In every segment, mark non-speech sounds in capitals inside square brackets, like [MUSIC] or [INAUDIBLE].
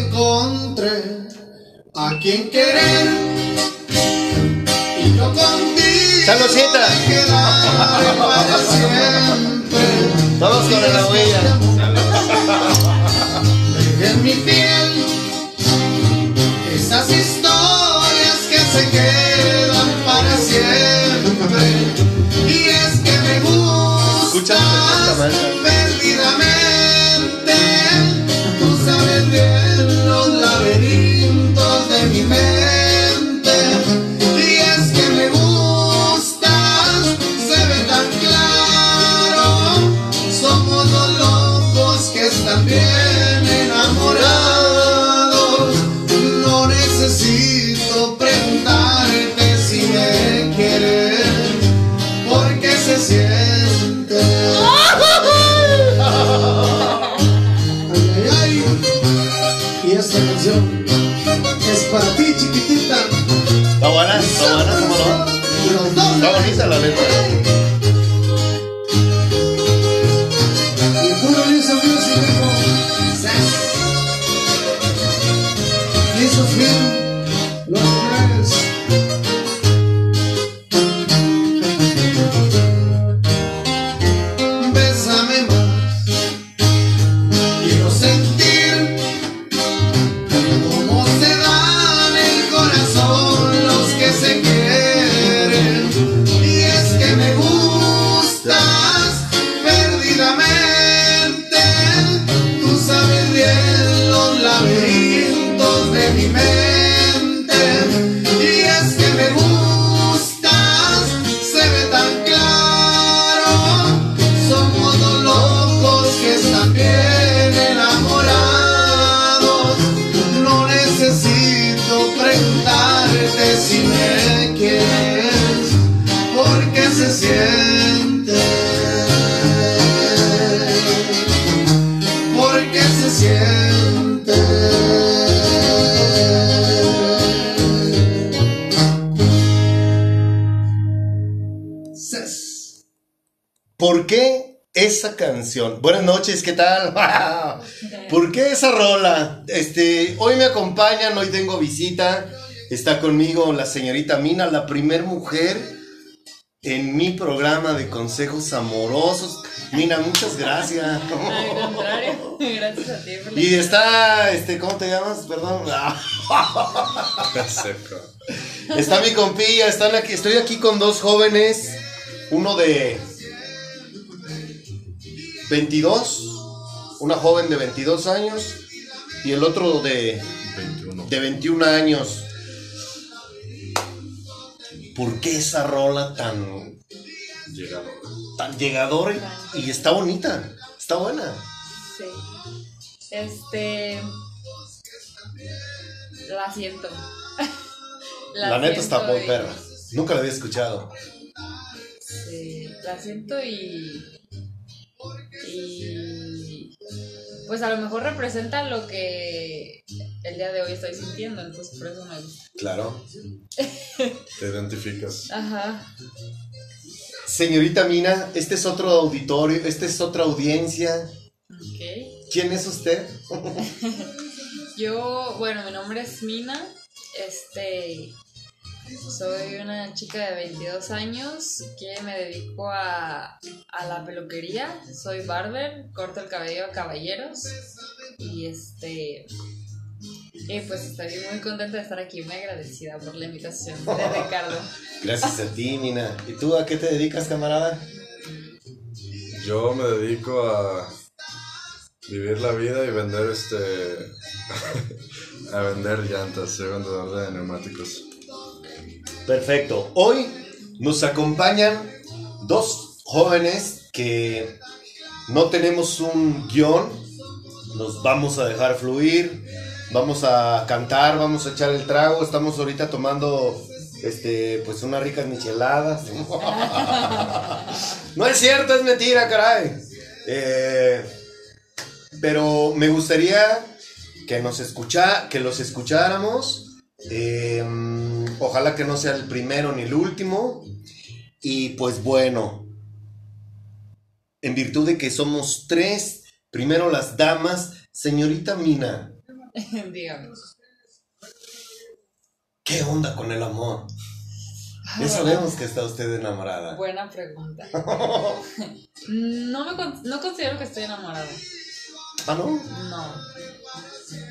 encontré a quien querer y yo contigo Saludcita. Canción? Buenas noches, ¿qué tal? [LAUGHS] ¿Por qué esa rola? Este, hoy me acompañan, hoy tengo visita. Está conmigo la señorita Mina, la primer mujer en mi programa de consejos amorosos. Mina, muchas gracias. [LAUGHS] Al contrario, [LAUGHS] gracias a ti por Y está, este, ¿cómo te llamas? Perdón. Está mi compilla, están aquí, estoy aquí con dos jóvenes, uno de 22, una joven de 22 años y el otro de 21. de 21 años. ¿Por qué esa rola tan Llegado. tan llegadora y, está bonita? Está buena. Sí. Este. La siento. [LAUGHS] La, neta está muy y- perra. Nunca la había escuchado. Sí, la siento y. Y. Pues a lo mejor representa lo que el día de hoy estoy sintiendo, entonces por eso me gusta. Claro. [LAUGHS] Te identificas. Ajá. Señorita Mina, este es otro auditorio, esta es otra audiencia. ¿Quién es usted? [LAUGHS] Yo, bueno, mi nombre es Mina. Este. Soy una chica de 22 años que me dedico a, a la peluquería. Soy barber, corto el cabello a caballeros. Y este. Y pues estoy muy contenta de estar aquí, muy agradecida por la invitación de [LAUGHS] Ricardo. Gracias a ti, Mina. ¿Y tú a qué te dedicas, camarada? Yo me dedico a vivir la vida y vender este. [LAUGHS] a vender llantas, soy vendedor de neumáticos. Perfecto. Hoy nos acompañan dos jóvenes que no tenemos un guion. Nos vamos a dejar fluir. Vamos a cantar, vamos a echar el trago. Estamos ahorita tomando este, pues unas ricas micheladas. [LAUGHS] no es cierto, es mentira, caray. Eh, pero me gustaría que nos escucha, que los escucháramos. Eh, ojalá que no sea el primero ni el último. Y pues bueno, en virtud de que somos tres, primero las damas, señorita Mina, [LAUGHS] Dígame. ¿Qué onda con el amor? Ya sabemos que está usted enamorada. Buena pregunta. [LAUGHS] No, me con- no considero que estoy enamorada. ¿Ah, no? No.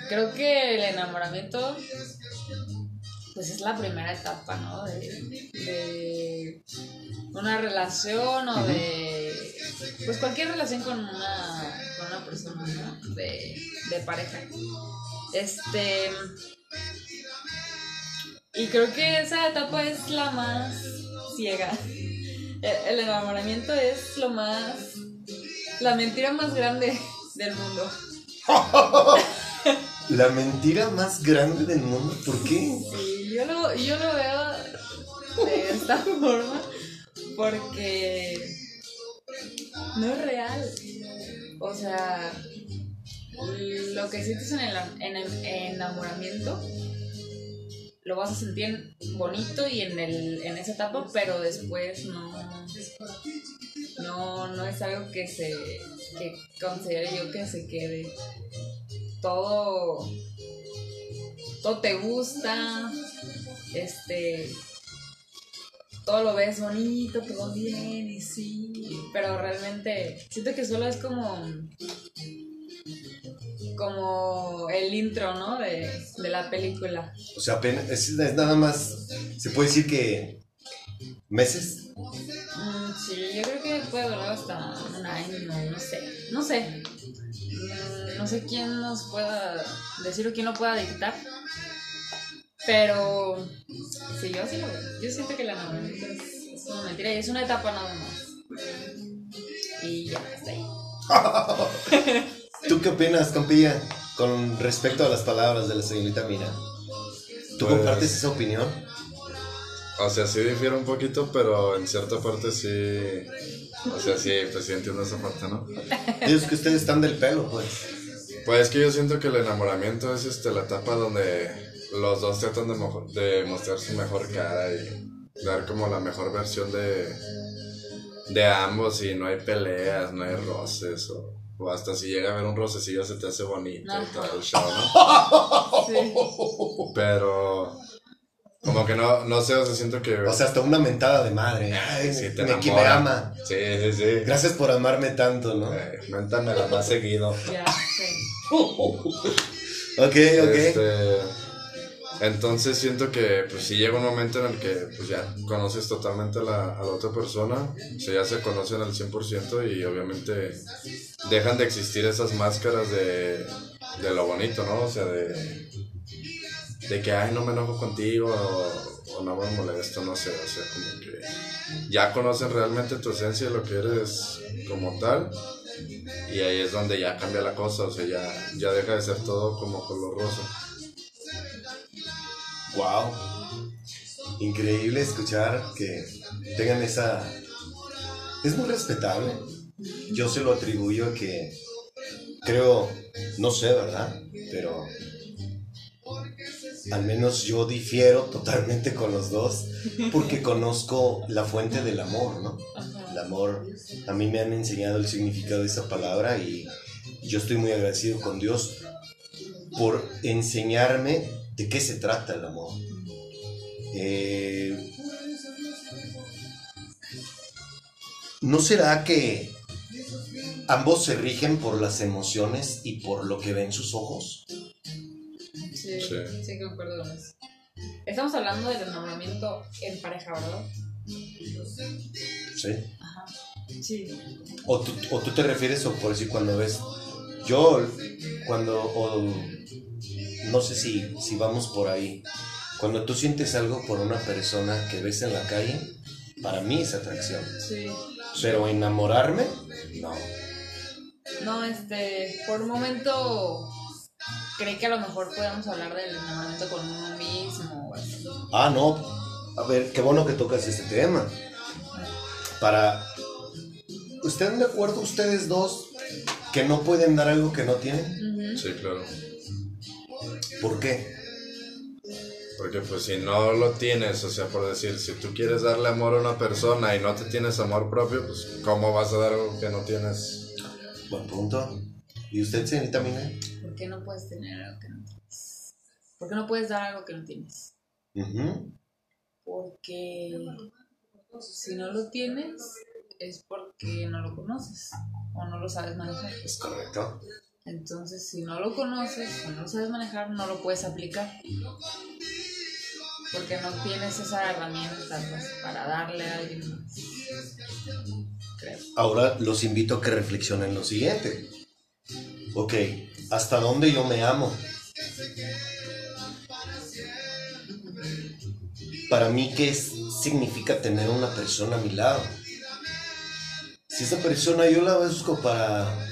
Creo que el enamoramiento, pues es la primera etapa, ¿no? De, una relación o de, pues cualquier relación con una, con una persona, ¿no? De, de pareja. Este. Y creo que esa etapa es la más ciega. El enamoramiento es lo más. La mentira más grande del mundo. [LAUGHS] La mentira más grande del mundo. ¿Por qué? Sí, yo lo, yo lo veo de esta [LAUGHS] forma porque no es real. O sea, lo que sientes en el, en el enamoramiento lo vas a sentir bonito y en, el, en esa etapa, pero después no, no, no es algo que se que considere yo que se quede. Todo todo te gusta, este, todo lo ves bonito, todo bien y sí, pero realmente siento que solo es como, como el intro, ¿no? De, de la película. O sea, apenas, es, es nada más. Se puede decir que. ¿Meses? Mm, sí, yo creo que puede durar hasta un año, no sé, no sé. No sé quién nos pueda decir o quién lo pueda dictar. Pero sí, yo sí lo veo. Yo siento que el enamoramiento es, es una mentira y es una etapa nada más. Y ya, está ahí. [LAUGHS] ¿Tú qué opinas, compilla, con respecto a las palabras de la señorita Mira? ¿Tú Pues- compartes esa opinión? O sea, sí difiere un poquito, pero en cierta parte sí. O sea, sí, pues sí entiendo esa parte, ¿no? [LAUGHS] Es que ustedes están del pelo, pues. Pues es que yo siento que el enamoramiento es este, la etapa donde los dos tratan de, mo- de mostrar su mejor cara y dar como la mejor versión de, de ambos y no hay peleas, no hay roces o, o hasta si llega a haber un rocecillo se te hace bonito y todo el show, ¿no? [LAUGHS] Sí. Pero como que no, no sé, o sea, siento que... O sea, hasta una mentada de madre. Ay, sí, te me, me ama. Sí, sí, sí. Gracias por amarme tanto, ¿no? Eh, méntamela más seguido. [LAUGHS] Ya, sí. Ok, ok. Este, entonces siento que pues si llega un momento en el que pues ya conoces totalmente a la, a la otra persona, o sea, ya se conocen al 100% y obviamente dejan de existir esas máscaras de, de lo bonito, ¿no? O sea, de, de que, ay, no me enojo contigo o, no me molesto, no sé, o sea, como que ya conocen realmente tu esencia lo que eres como tal. Y ahí es donde ya cambia la cosa, o sea, ya, ya deja de ser todo como color rosa. Wow. Increíble escuchar que tengan esa... Es muy respetable. Yo se lo atribuyo a que creo, no sé, ¿verdad? Pero al menos yo difiero totalmente con los dos porque conozco la fuente del amor, ¿no? El amor, a mí me han enseñado el significado de esa palabra y yo estoy muy agradecido con Dios por enseñarme de qué se trata el amor. Eh, ¿No será que ambos se rigen por las emociones y por lo que ven sus ojos? Sí, Sí. sí, concuerdo con eso. Estamos hablando del enamoramiento en pareja, ¿verdad? ¿Sí? Ajá. Sí. ¿O tú, o tú te refieres o por decir cuando ves... Yo, cuando... o no sé si, si vamos por ahí. Cuando tú sientes algo por una persona que ves en la calle, para mí es atracción. Sí. Pero enamorarme, no. No, este, por un momento creí que a lo mejor podíamos hablar del enamoramiento con uno mismo o así. Ah, no. A ver, qué bueno que tocas este tema. Para... ¿Están de acuerdo ustedes dos que no pueden dar algo que no tienen? Sí, claro. ¿Por qué? Porque pues si no lo tienes, o sea, por decir, si tú quieres darle amor a una persona y no te tienes amor propio, pues ¿cómo vas a dar algo que no tienes? Buen punto. ¿Y usted, señorita Mina? ¿Por qué no puedes tener algo que no tienes? ¿Por qué no puedes dar algo que no tienes? Ujú. Porque si no lo tienes es porque no lo conoces o no lo sabes manejar. Es correcto. Entonces, si no lo conoces o no lo sabes manejar, no lo puedes aplicar. Porque no tienes esa herramienta pues, para darle a alguien más. Creo. Ahora los invito a que reflexionen lo siguiente. Ok, ¿hasta dónde yo me amo? Para mí, ¿qué significa tener una persona a mi lado? Si esa persona yo la busco para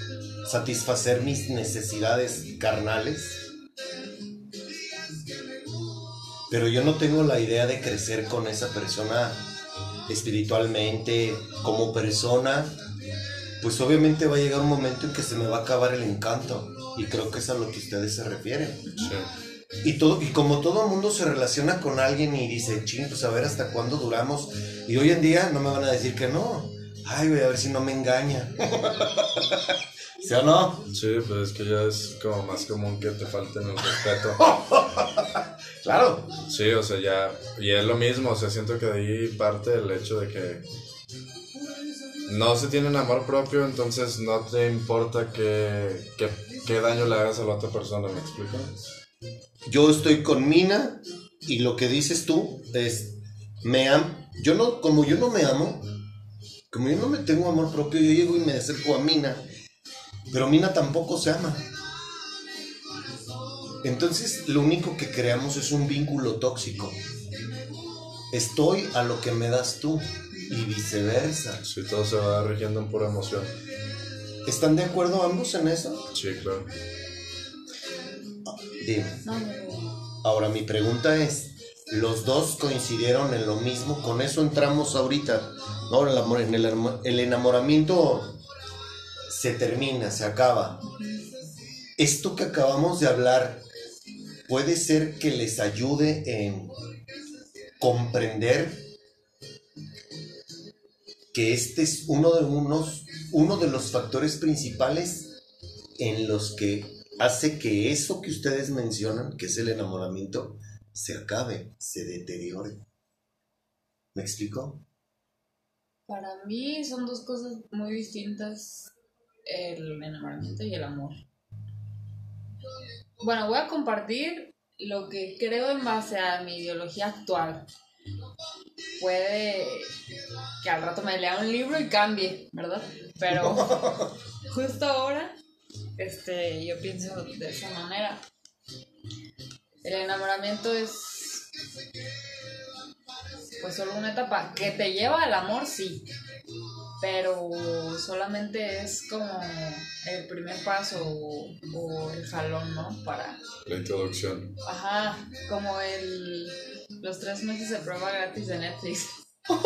satisfacer mis necesidades carnales, pero yo no tengo la idea de crecer con esa persona espiritualmente, como persona, pues obviamente va a llegar un momento en que se me va a acabar el encanto. Y creo que es a lo que ustedes se refieren. Sí. Y, todo, y como todo el mundo se relaciona con alguien y dice, ching, pues a ver hasta cuándo duramos. Y hoy en día no me van a decir que no. Ay, voy a ver si no me engaña. [LAUGHS] ¿Sí o no? Sí, pues es que ya es como más común que te falten el respeto. [LAUGHS] Claro. Sí, o sea, ya. Y es lo mismo, o sea, siento que de ahí parte el hecho de que. No se tienen amor propio, entonces no te importa qué, qué, qué daño le hagas a la otra persona, ¿me explico? Yo estoy con Mina y lo que dices tú es, me am yo no, como yo no me amo, como yo no me tengo amor propio, yo llego y me acerco a Mina, pero Mina tampoco se ama. Entonces lo único que creamos es un vínculo tóxico. Estoy a lo que me das tú y viceversa. Si todo se va rigiendo en pura emoción. ¿Están de acuerdo ambos en eso? Sí, claro. Dime. Ahora mi pregunta es, ¿los dos coincidieron en lo mismo? Con eso entramos ahorita, ¿no? El, amor, en el, el enamoramiento se termina, se acaba. Esto que acabamos de hablar puede ser que les ayude en comprender que este es uno de unos uno de los factores principales en los que hace que eso que ustedes mencionan, que es el enamoramiento, se acabe, se deteriore. ¿Me explico? Para mí son dos cosas muy distintas, el enamoramiento y el amor. Bueno, voy a compartir lo que creo en base a mi ideología actual. Puede que al rato me lea un libro y cambie, ¿verdad? Pero [LAUGHS] justo ahora, este, yo pienso de esa manera. El enamoramiento es pues solo una etapa que te lleva al amor, sí, pero solamente es como el primer paso o, o el jalón, ¿no? Para, La introducción. ajá, como el los tres meses de prueba gratis de Netflix. [LAUGHS]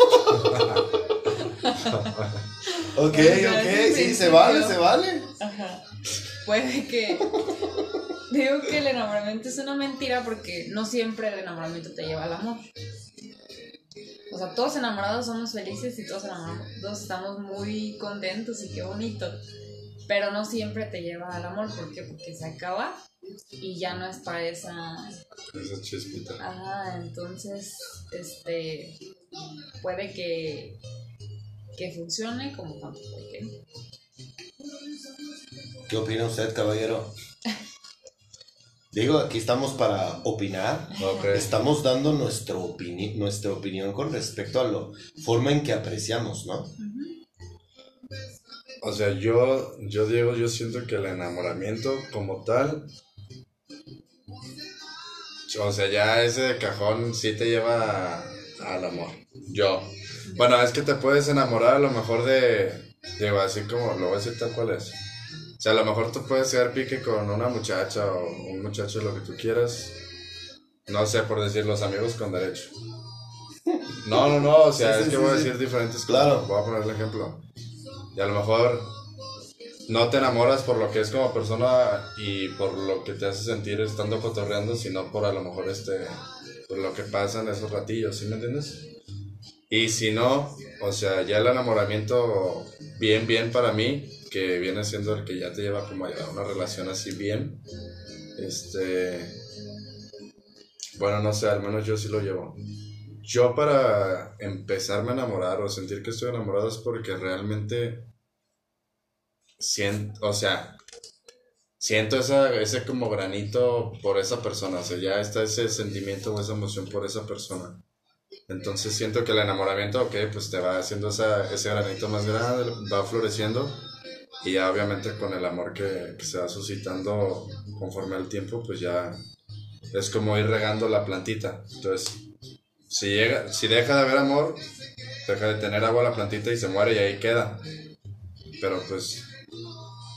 Ok, ok, sí, se vale, se vale. Ajá. Puede que digo que el enamoramiento es una mentira porque no siempre el enamoramiento te lleva al amor. O sea, todos enamorados somos felices y todos enamorados estamos muy contentos y qué bonito. Pero no siempre te lleva al amor, ¿por qué? Porque se acaba y ya no está esa Esa chispita. Ajá, entonces, este, puede que, que funcione como que no. ¿Qué opina usted, caballero? Digo, aquí estamos para opinar. Estamos dando nuestro opini- nuestra opinión con respecto a la forma en que apreciamos, ¿no? O sea, yo, yo Diego, yo siento que el enamoramiento como tal, o sea, ya ese cajón sí te lleva a- al amor. Yo. Bueno, es que te puedes enamorar a lo mejor de, digo, así como lo voy a decir tal cual es. O sea, a lo mejor tú puedes ser pique con una muchacha o un muchacho, lo que tú quieras. No sé, por decir, los amigos con derecho. No, no, no, o sea, Sí, sí, es que sí, voy a decir diferentes cosas. Claro. Voy a poner el ejemplo. Y a lo mejor no te enamoras por lo que es como persona y por lo que te hace sentir estando cotorreando, sino por a lo mejor este por lo que pasa en esos ratillos, ¿sí me entiendes? Y si no, o sea, ya el enamoramiento bien, bien para mí, que viene siendo el que ya te lleva como a una relación así bien, este, bueno, no sé, al menos yo sí lo llevo. Yo para empezarme a enamorar o sentir que estoy enamorado es porque realmente siento, o sea, siento esa, ese como granito por esa persona, o sea, ya está ese sentimiento o esa emoción por esa persona. Entonces siento que el enamoramiento, ok, pues te va haciendo esa, ese granito más grande, va floreciendo y ya obviamente con el amor que, que se va suscitando conforme al tiempo, pues ya es como ir regando la plantita. Entonces, si, llega, si deja de haber amor, deja de tener agua la plantita y se muere y ahí queda. Pero pues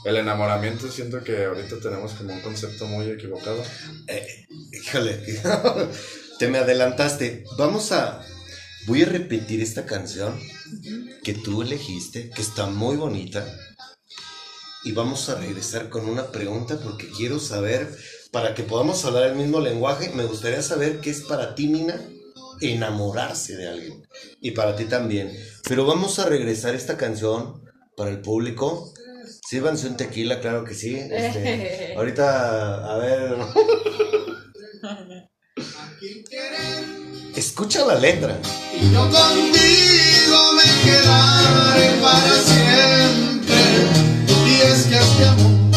el enamoramiento siento que ahorita tenemos como un concepto muy equivocado. Eh, híjole, [LAUGHS] te me adelantaste. Vamos a. Voy a repetir esta canción que tú elegiste, que está muy bonita. Y vamos a regresar con una pregunta porque quiero saber, para que podamos hablar el mismo lenguaje, me gustaría saber qué es para ti, Mina, enamorarse de alguien. Y para ti también. Pero vamos a regresar esta canción para el público. Sírvanse un tequila, claro que sí. Este, [LAUGHS] ahorita, a ver. [LAUGHS] Escucha la letra. Y yo contigo me quedaré para siempre. Y es que este amor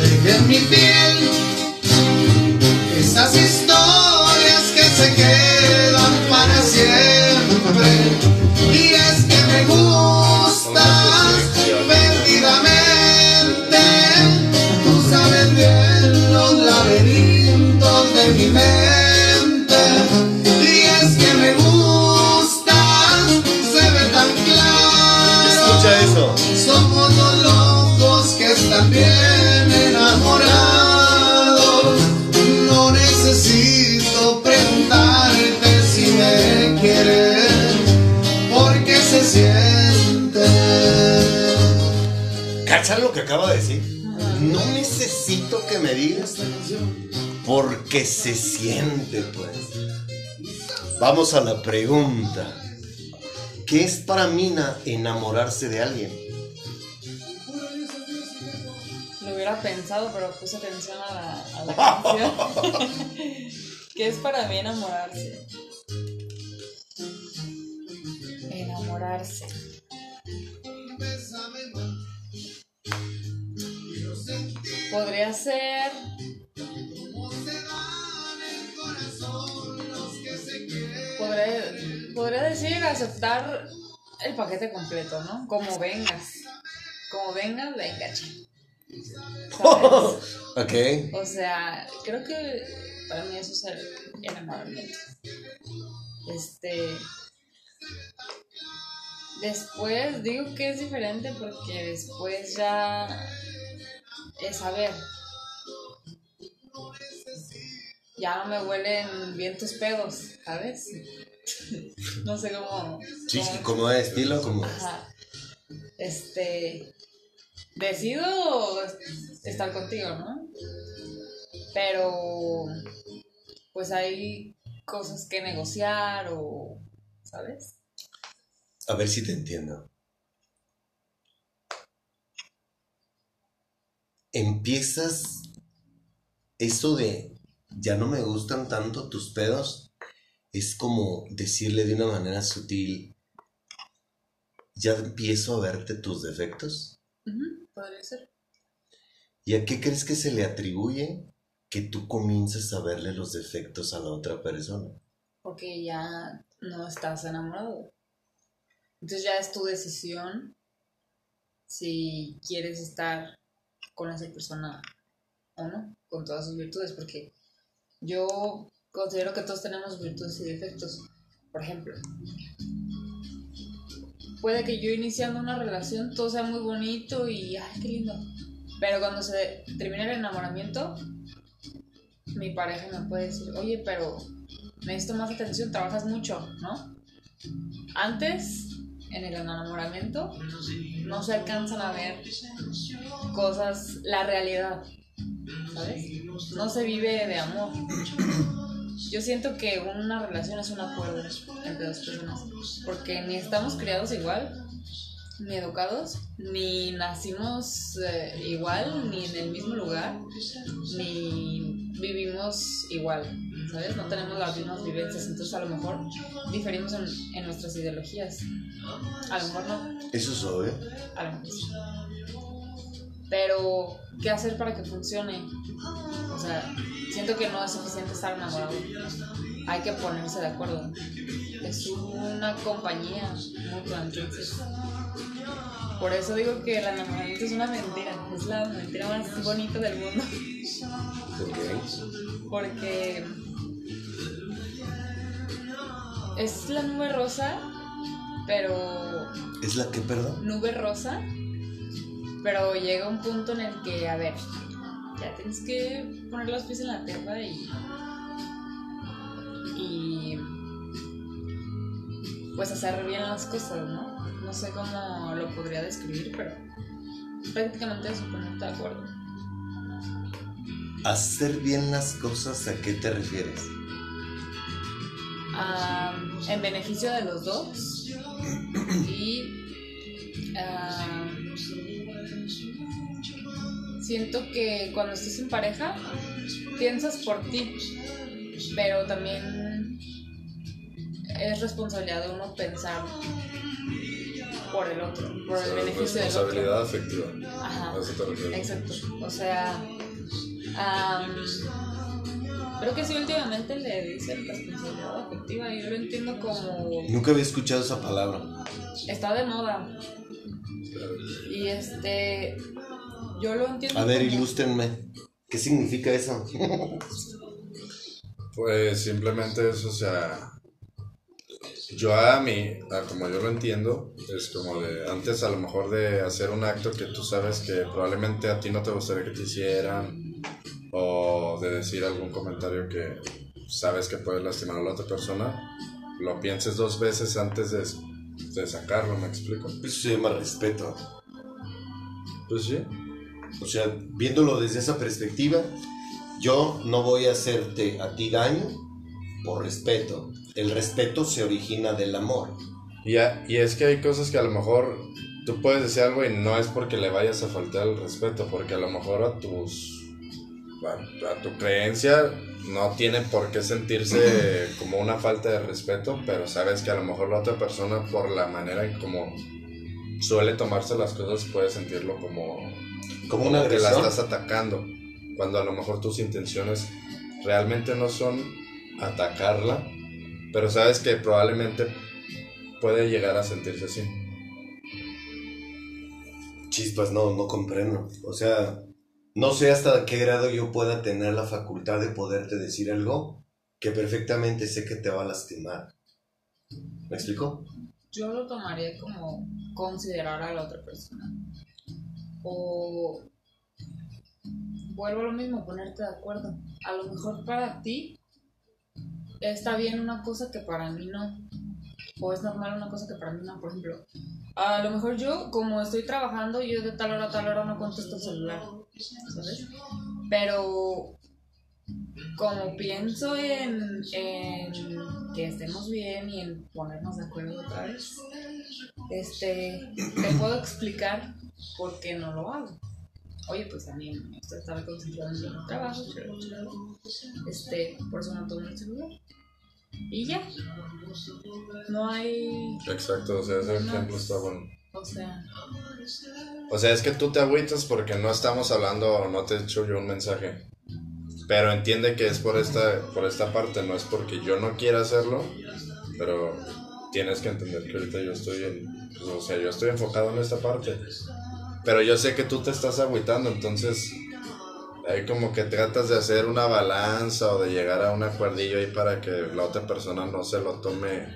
dejé en mi piel esas historias que se quedan para siempre. Y es que me gustas que acaba de decir? No necesito que me digas porque se siente, pues. Vamos a la pregunta. ¿Qué es para Mina enamorarse de alguien? Lo hubiera pensado, pero puse atención a la, a la [LAUGHS] canción. [LAUGHS] ¿Qué es para mí enamorarse? Enamorarse. Podría ser. Podría, podría decir aceptar el paquete completo, ¿no? Como vengas. Como vengas, venga. ¿Sabes? [LAUGHS] ok. O sea, creo que para mí eso es el enamoramiento. Este. Después digo que es diferente porque después ya es saber. Ya no me huelen bien tus pedos, ¿sabes? [LAUGHS] no sé cómo. Sí, cómo- como de estilo, como. Ajá. Este. Decido estar contigo, ¿no? Pero. Pues hay cosas que negociar o. ¿Sabes? A ver si te entiendo. Empiezas eso de ya no me gustan tanto tus pedos. Es como decirle de una manera sutil, ya empiezo a verte tus defectos. Ujú, Podría ser. ¿Y a qué crees que se le atribuye que tú comiences a verle los defectos a la otra persona? Porque ya no estás enamorado. Entonces ya es tu decisión si quieres estar con esa persona o no, con todas sus virtudes. Porque yo considero que todos tenemos virtudes y defectos. Por ejemplo, puede que yo iniciando una relación todo sea muy bonito y ay, qué lindo. Pero cuando se termina el enamoramiento, mi pareja me puede decir, oye, pero necesito más atención, trabajas mucho, ¿no? Antes, en el enamoramiento, no se alcanzan a ver cosas, la realidad, ¿sabes? No se vive de amor. Yo siento que una relación es un acuerdo entre dos personas, porque ni estamos criados igual, ni educados, ni nacimos eh, igual, ni en el mismo lugar, ni vivimos igual, ¿sabes? No tenemos las mismas vivencias, entonces a lo mejor diferimos en, en nuestras ideologías. A lo mejor no, Eso es obvio. a lo mejor sí. Pero, ¿qué hacer para que funcione? O sea, siento que no es suficiente estar enamorado. Hay que ponerse de acuerdo. Es una compañía mutua, entonces. Por eso digo que el enamoramiento es una mentira. Es la mentira más bonita del mundo. Ok. Porque es la nube rosa, pero ¿Es la que, perdón? nube rosa, pero llega un punto en el que, a ver, ya tienes que poner los pies en la tierra y. y. pues hacer bien las cosas, ¿no? No sé cómo lo podría describir, pero prácticamente eso, de acuerdo. Hacer bien las cosas, ¿a qué te refieres? Ah, en beneficio de los dos y ah, siento que cuando estás en pareja piensas por ti pero también es responsabilidad de uno pensar por el otro por O el beneficio del otro responsabilidad afectiva. Ajá. A eso te refieres. Exacto. O sea, creo que sí últimamente le dicen responsabilidad afectiva. Yo lo entiendo como Nunca había escuchado esa palabra. está de moda. Y este, yo lo entiendo. A ver, como- ilústrenme. ¿Qué significa eso? Pues simplemente eso, o sea, yo a mí, a como yo lo entiendo, es como de, antes a lo mejor de hacer un acto que tú sabes que probablemente a ti no te gustaría que te hicieran, o de decir algún comentario que sabes que puedes lastimar a la otra persona, lo pienses dos veces antes de, de sacarlo, ¿me explico? Eso se llama respeto. Pues sí, O sea, viéndolo desde esa perspectiva, yo no voy a hacerte a ti daño por respeto. El respeto se origina del amor. Y, a- y es que hay cosas que a lo mejor tú puedes decir algo y no es porque le vayas a faltar el respeto, porque a lo mejor a tus a, a tu creencia no tiene por qué sentirse [CLEARS THROAT] como una falta de respeto, pero sabes que a lo mejor la otra persona por la manera en como suele tomarse las cosas puede sentirlo como Como una que la estás atacando, cuando a lo mejor tus intenciones realmente no son atacarla, pero sabes que probablemente puede llegar a sentirse así. Chispas, no, no comprendo. O sea, no sé hasta qué grado yo pueda tener la facultad de poderte decir algo que perfectamente sé que te va a lastimar. ¿Me explico? Yo lo tomaría como considerar a la otra persona. O vuelvo a lo mismo, ponerte de acuerdo. A lo mejor para ti está bien una cosa que para mí no. O es normal una cosa que para mí no. Por ejemplo, a lo mejor yo, como estoy trabajando, yo de tal hora a tal hora no contesto el celular. ¿Sabes? Pero como pienso en, en que estemos bien y en ponernos de acuerdo otra vez, este, te puedo explicar por qué no lo hago. Oye, pues también esto estaba concentrado en mi trabajo, pero, este, por eso no tomo el celular. Y ya. No hay, Exacto, o sea, ese No. ejemplo está bueno. o sea, O sea, es que tú te agüitas porque no estamos hablando o no te he hecho yo un mensaje. Pero entiende que es por esta, por esta parte, no es porque yo no quiera hacerlo, pero tienes que entender que ahorita yo estoy en, pues, o sea, yo estoy enfocado en esta parte. Pero yo sé que tú te estás agüitando, entonces ahí como que tratas de hacer una balanza o de llegar a un acuerdillo ahí para que la otra persona no se lo tome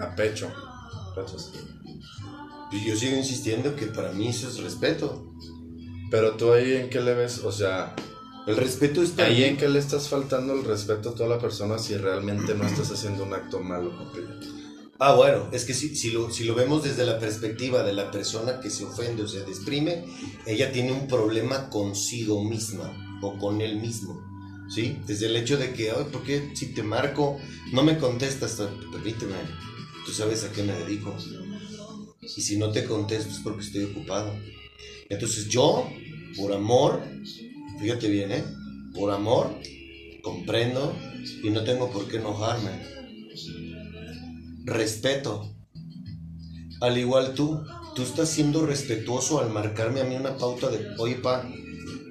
a pecho. Yo sigo insistiendo que para mí eso es respeto. Pero tú ahí en qué le ves, o sea, El respeto está ahí en qué le estás faltando el respeto a toda la persona si realmente no estás haciendo un acto malo ella. Ah, bueno, es que si, si, lo, si lo vemos desde la perspectiva de la persona que se ofende o se desprime, ella tiene un problema consigo misma o con él mismo, ¿sí? Desde el hecho de que, ay, ¿por qué si te marco no me contestas? Permíteme, tú sabes a qué me dedico. Y si no te contesto es porque estoy ocupado. Entonces yo, por amor, fíjate bien, ¿eh? Por amor, comprendo y no tengo por qué enojarme. Respeto. Al igual tú, tú estás siendo respetuoso al marcarme a mí una pauta de, oye, pa,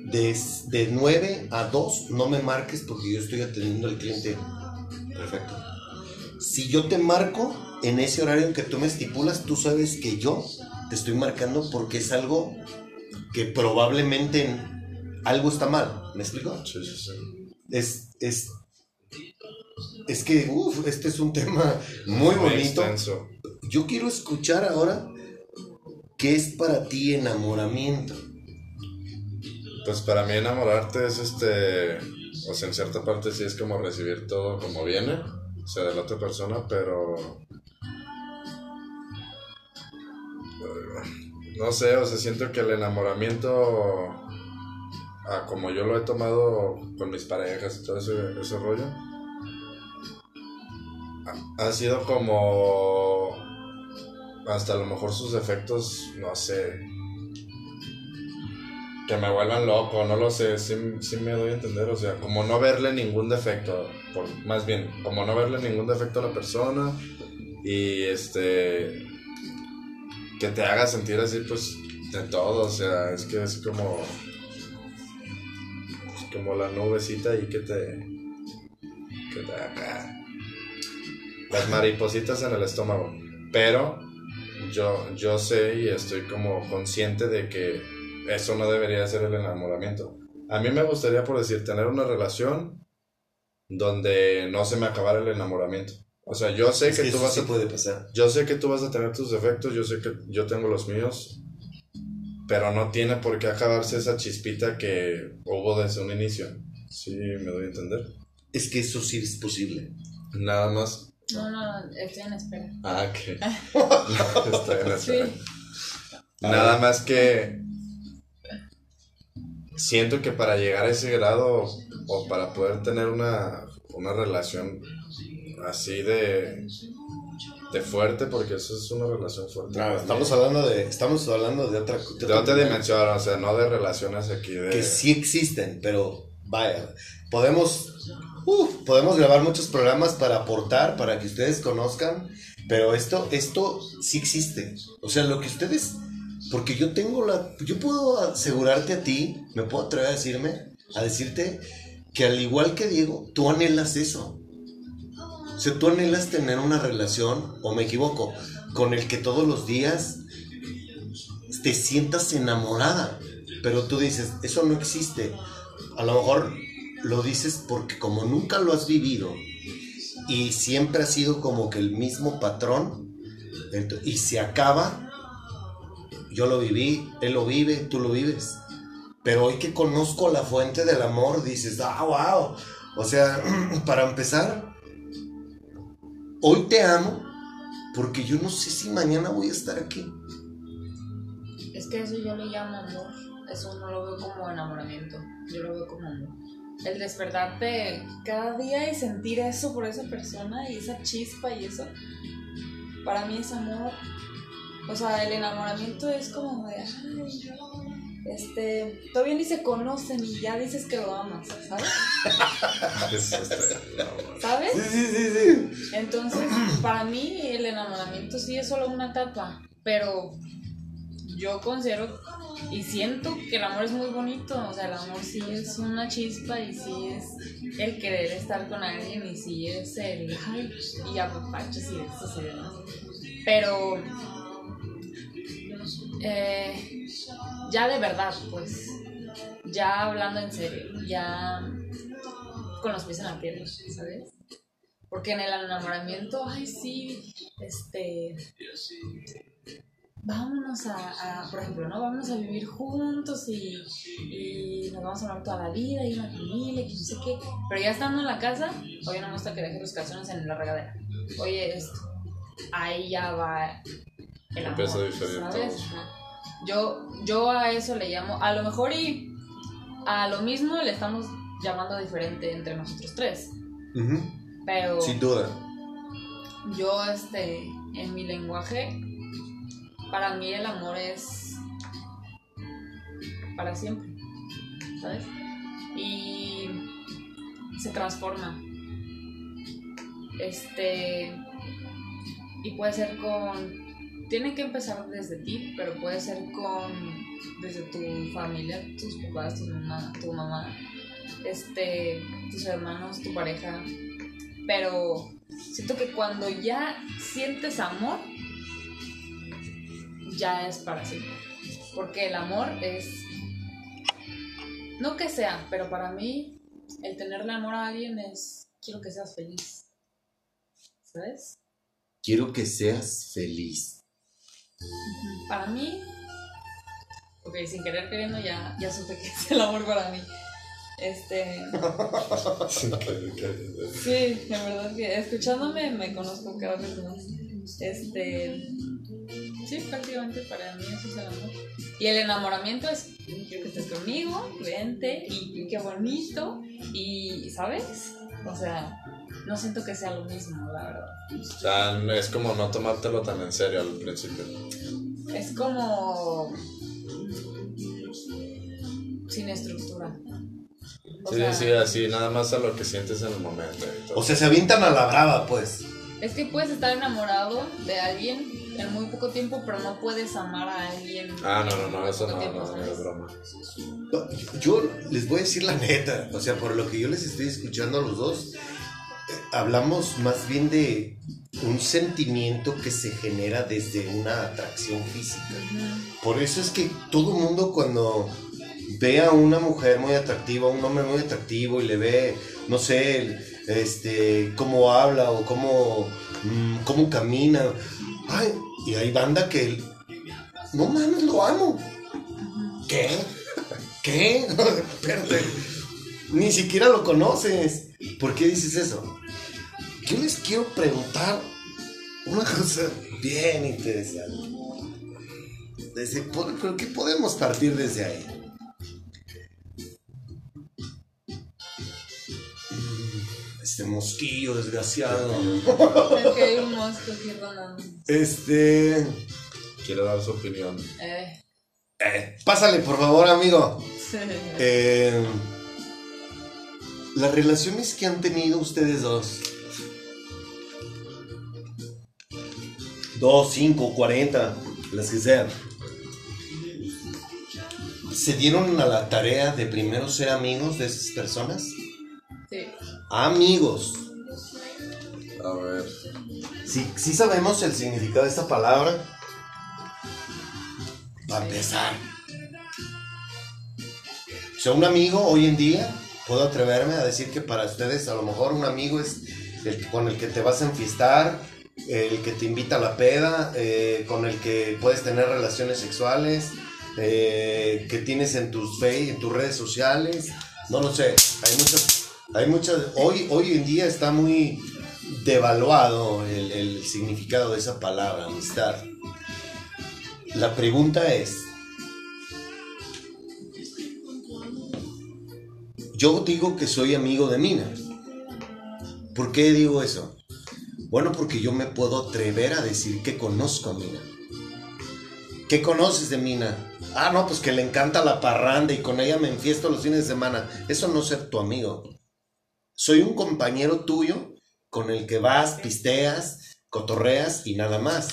de, de 9 a 2 no me marques porque yo estoy atendiendo al cliente. Perfecto. Si yo te marco en ese horario en que tú me estipulas, tú sabes que yo te estoy marcando porque es algo que probablemente en- algo está mal. ¿Me explico? Sí, sí, sí. Es, es, es que, uff, este es un tema muy bonito. extenso. Yo quiero escuchar ahora qué es para ti enamoramiento. Pues para mí enamorarte es este, o sea, en cierta parte sí es como recibir todo como viene, o sea, de la otra persona, pero... No sé, o sea, siento que el enamoramiento, ah, como yo lo he tomado con mis parejas y todo ese, ese rollo, ha, ha sido como... Hasta a lo mejor sus efectos, no sé, que me vuelvan loco, no lo sé, sí, sí me doy a entender, o sea, como no verle ningún defecto, por, más bien, como no verle ningún defecto a la persona y este, que te haga sentir así, pues, de todo, o sea, es que es como, pues, como la nubecita y que te, que te haga las maripositas en el estómago, pero yo, yo sé y estoy como consciente de que eso no debería ser el enamoramiento. A mí me gustaría, por decir, tener una relación donde no se me acabara el enamoramiento. O sea, yo sé Es que que tú vas sí a puede pasar. yo sé que tú vas a tener tus defectos, yo sé que yo tengo los míos, pero no tiene por qué acabarse esa chispita que hubo desde un inicio. Sí, me doy a entender. Es que eso sí es posible. Nada más. No, no, estoy en espera. Ah, que. [LAUGHS] Estoy en la Sí. espera. Nada más que siento que para llegar a ese grado o para poder tener una, una relación así de, de fuerte, porque eso es una relación fuerte. No, estamos hablando de, estamos hablando de otra, de de otra dimensión, o sea, no de relaciones aquí de... que sí existen, pero vaya, podemos, uf, podemos grabar muchos programas para aportar, para que ustedes conozcan, pero esto, esto sí existe. O sea, lo que ustedes, porque yo tengo la, yo puedo asegurarte a ti, me puedo atrever a decirme, a decirte que al igual que Diego, tú anhelas eso. O sea, tú anhelas tener una relación, o me equivoco, con el que todos los días te sientas enamorada. Pero tú dices, eso no existe. A lo mejor lo dices porque como nunca lo has vivido y siempre ha sido como que el mismo patrón y se acaba, yo lo viví, él lo vive, tú lo vives. Pero hoy que conozco la fuente del amor, dices, ah, wow. O sea, [CLEARS THROAT] para empezar, hoy te amo porque yo no sé si mañana voy a estar aquí. Es que eso yo le llamo amor. Eso no lo veo como enamoramiento. Yo lo veo como amor. El despertarte cada día y sentir eso por esa persona y esa chispa y eso, para mí es amor. O sea, el enamoramiento es como de, ay, este, todavía ni se conocen y ya dices que lo amas, ¿sabes? [LAUGHS] ¿Sabes? Sí, sí, sí, sí. Entonces, para mí el enamoramiento sí es solo una etapa, pero yo considero y siento que el amor es muy bonito, o sea, el amor sí es una chispa y sí es el querer estar con alguien y sí es el y apapachos y eso y demás. Pero eh, ya de verdad, pues, ya hablando en serio, ya con los pies en la tierra, ¿sabes? Porque en el enamoramiento, ay, sí, este. Vámonos a, a, por ejemplo, ¿no? Vámonos a vivir juntos y, y nos vamos a hablar toda la vida y una familia, que no sé qué. Pero ya estando en la casa, oye, no me gusta que dejes los calzones en la regadera. Oye, esto. Ahí ya va el amor. Empieza diferir ¿sabes? Yo, yo a eso le llamo, a lo mejor y a lo mismo le estamos llamando diferente entre nosotros tres. Ujú, Pero Sin duda. yo, este, en mi lenguaje, para mí el amor es para siempre, ¿sabes? Y se transforma. Este, y puede ser con, tiene que empezar desde ti, pero puede ser con, desde tu familia, tus papás, tu mamá, tu mamá, este, tus hermanos, tu pareja. Pero siento que cuando ya sientes amor, ya es para siempre. Porque el amor es, no que sea, pero para mí el tenerle amor a alguien es, quiero que seas feliz. ¿Sabes? Quiero que seas feliz. Para mí, ok, sin querer queriendo ya, ya supe que [LAUGHS] es el amor para mí. Este, sí, [LAUGHS] la verdad que escuchándome me conozco cada vez más. Este, sí, prácticamente para mí eso es el amor. Y el enamoramiento es, quiero que estés conmigo, vente, y qué bonito, y, ¿sabes? O sea, no siento que sea lo mismo, la verdad. O sea, es como no tomártelo tan en serio al principio. Es como sin estructura. O Sí, sea, sí, así, nada más a lo que sientes en el momento. y todo. O sea, se avientan a la brava, pues. Es que puedes estar enamorado de alguien en muy poco tiempo, pero no puedes amar a alguien. Ah, no, no, no, eso no, tiempo, no, es broma. Yo les voy a decir la neta, o sea, por lo que yo les estoy escuchando a los dos, eh, hablamos más bien de un sentimiento que se genera desde una atracción física. Por eso es que todo el mundo cuando ve a una mujer muy atractiva, a un hombre muy atractivo y le ve, no sé, el- este, cómo habla o cómo, mm, cómo camina, ay, y hay banda que, no mames, lo amo. ¿Qué? ¿Qué? [LAUGHS] Espérate. Ni siquiera lo conoces. ¿Por qué dices eso? Yo les quiero preguntar una cosa bien interesante. Desde, ¿por, por qué podemos partir desde ahí? Mosquillo desgraciado. Es que hay un mosco aquí. Este. Quiere dar su opinión. Eh, eh, pásale, por favor, amigo. sí. Eh, las relaciones que han tenido ustedes dos. Dos, cinco, cuarenta, las que sean. ¿Se dieron a la tarea de primero ser amigos de esas personas? Sí. Amigos. A ver. Sí, sí sabemos el significado de esta palabra. Para empezar. O sea, un amigo hoy en día, puedo atreverme a decir que para ustedes a lo mejor un amigo es el con el que te vas a enfiestar, el que te invita a la peda, eh, con el que puedes tener relaciones sexuales, eh, que tienes en tus en tus redes sociales. No lo sé. Hay muchas, hay muchas. Hoy, hoy en día está muy devaluado el, el significado de esa palabra, amistad. La pregunta es, yo digo que soy amigo de Mina. ¿Por qué digo eso? Bueno, porque yo me puedo atrever a decir que conozco a Mina. ¿Qué conoces de Mina? Ah, no, pues que le encanta la parranda y con ella me enfiesto los fines de semana. Eso no es ser tu amigo. Soy un compañero tuyo con el que vas, pisteas, cotorreas y nada más.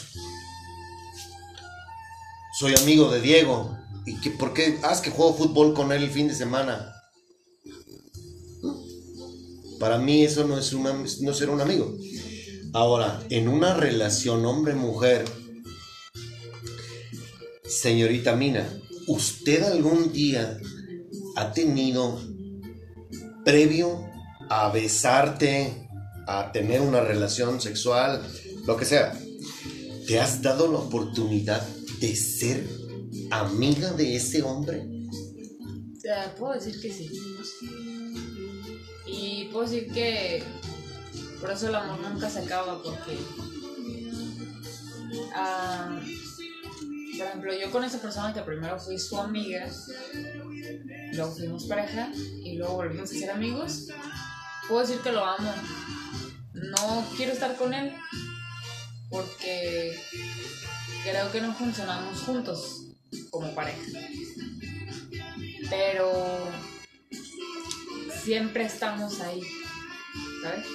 Soy amigo de Diego. ¿Y que, por qué? Es que juego fútbol con él el fin de semana. Para mí eso no es una, no ser un amigo. Ahora, en una relación hombre-mujer, señorita Mina, ¿usted algún día ha tenido, previo a besarte, a tener una relación sexual, lo que sea, te has dado la oportunidad de ser amiga de ese hombre? Puedo decir que sí. Y puedo decir que por eso el amor nunca se acaba, porque. ah, por ejemplo, yo con esa persona que primero fui su amiga, luego fuimos pareja y luego volvimos a ser amigos, puedo decir que lo amo. No quiero estar con él porque creo que no funcionamos juntos como pareja. Pero siempre estamos ahí, ¿sabes?